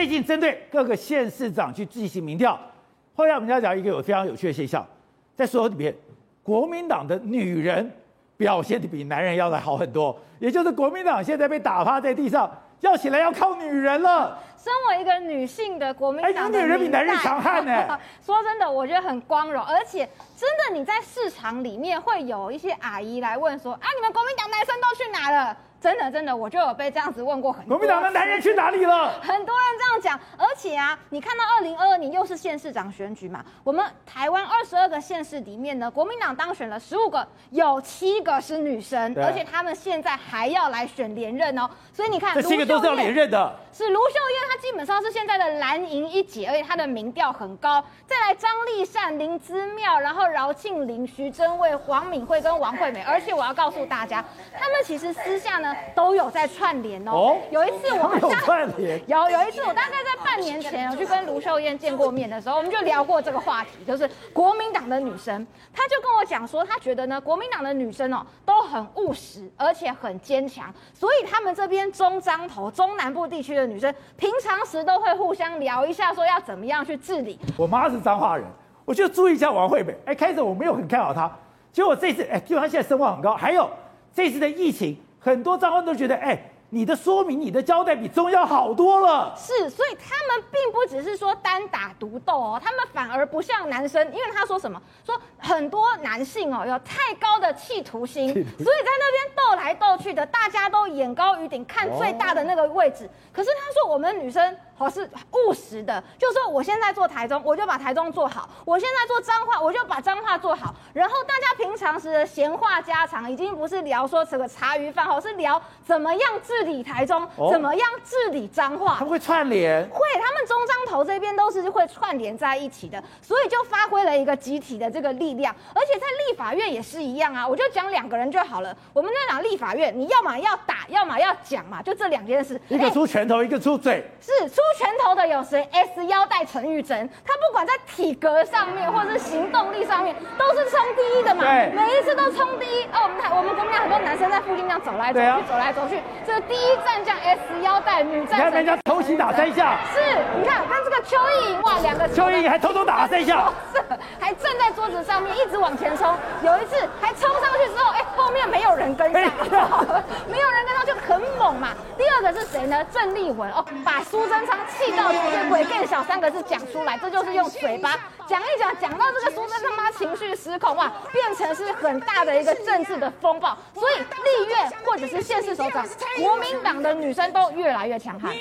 最近针对各个县市长去进行民调，后来我们要讲一个有非常有趣的现象，在所有里面，国民党的女人表现的比男人要来好很多，也就是国民党现在被打趴在地上。要起来要靠女人了。身为一个女性的国民党的，哎，女人比男人强悍呢。说真的，我觉得很光荣，而且真的你在市场里面会有一些阿姨来问说，啊，你们国民党男生都去哪了？真的真的，我就有被这样子问过很多。国民党的男人去哪里了？很多人这样讲，而且啊，你看到二零二二年又是县市长选举嘛，我们台湾二十二个县市里面呢，国民党当选了十五个，有七个是女生，而且他们现在还要来选连任哦。所以你看，这七个都是要连任的。是卢秀燕，她基本上是现在的蓝营一姐，而且她的民调很高。再来张丽善、林姿妙，然后饶庆铃、徐榛蔚、黄敏惠跟王惠美。而且我要告诉大家，他们其实私下呢都有在串联哦。哦，有一次我们 有串联，有有一次我大概在半年前，我去跟卢秀燕见过面的时候，我们就聊过这个话题，就是国民党的女生，她就跟我讲说，她觉得呢，国民党的女生哦都很务实，而且很坚强，所以他们这边中彰投中南部地区的。女生平常时都会互相聊一下，说要怎么样去治理。我妈是彰化人，我就注意一下王惠美。哎，开始我没有很看好她，结果这次，哎，因为她现在声望很高。还有这次的疫情，很多彰化人都觉得，哎。你的说明、你的交代比中央好多了。是，所以他们并不只是说单打独斗哦，他们反而不像男生，因为他说什么？说很多男性哦有太高的企图心，所以在那边斗来斗去的，大家都眼高于顶，看最大的那个位置。可是他说我们女生。我是务实的，就是说我现在做台中，我就把台中做好；我现在做彰化，我就把彰化做好。然后大家平常时的闲话家常，已经不是聊说这个茶余饭后，是聊怎么样治理台中，哦、怎么样治理彰化。他们会串联，会，他们中彰投这边都是会串联在一起的，所以就发挥了一个集体的这个力量。而且在立法院也是一样啊，我就讲两个人就好了。我们在讲立法院，你要么要打，要么要讲嘛，就这两件事。一个出拳头，欸、一个出嘴，是出。拳头的有谁？S 腰带陈玉珍，他不管在体格上面，或者是行动力上面，都是冲第一的嘛。对，每一次都冲第一。哦，我们台我们国民党很多男生在附近这样走来走去，啊、走来走去，这第一战将 S 腰带女战。你看人家偷袭打三下。是，你看跟这个邱意莹哇，两个邱意莹还偷偷打了三下，还站在桌子上面一直往前冲。有一次还冲上去之后，哎，后面没有人跟上，没有人跟上就很猛嘛。第二个是谁呢？郑丽文哦，把苏贞昌气到。这鬼变小三个字讲出来，这就是用嘴巴讲一讲，讲到这个苏贞昌他妈情绪失控哇，变成是很大的一个政治的风暴，所以立院或者是县市首长，国民党的女生都越来越强悍。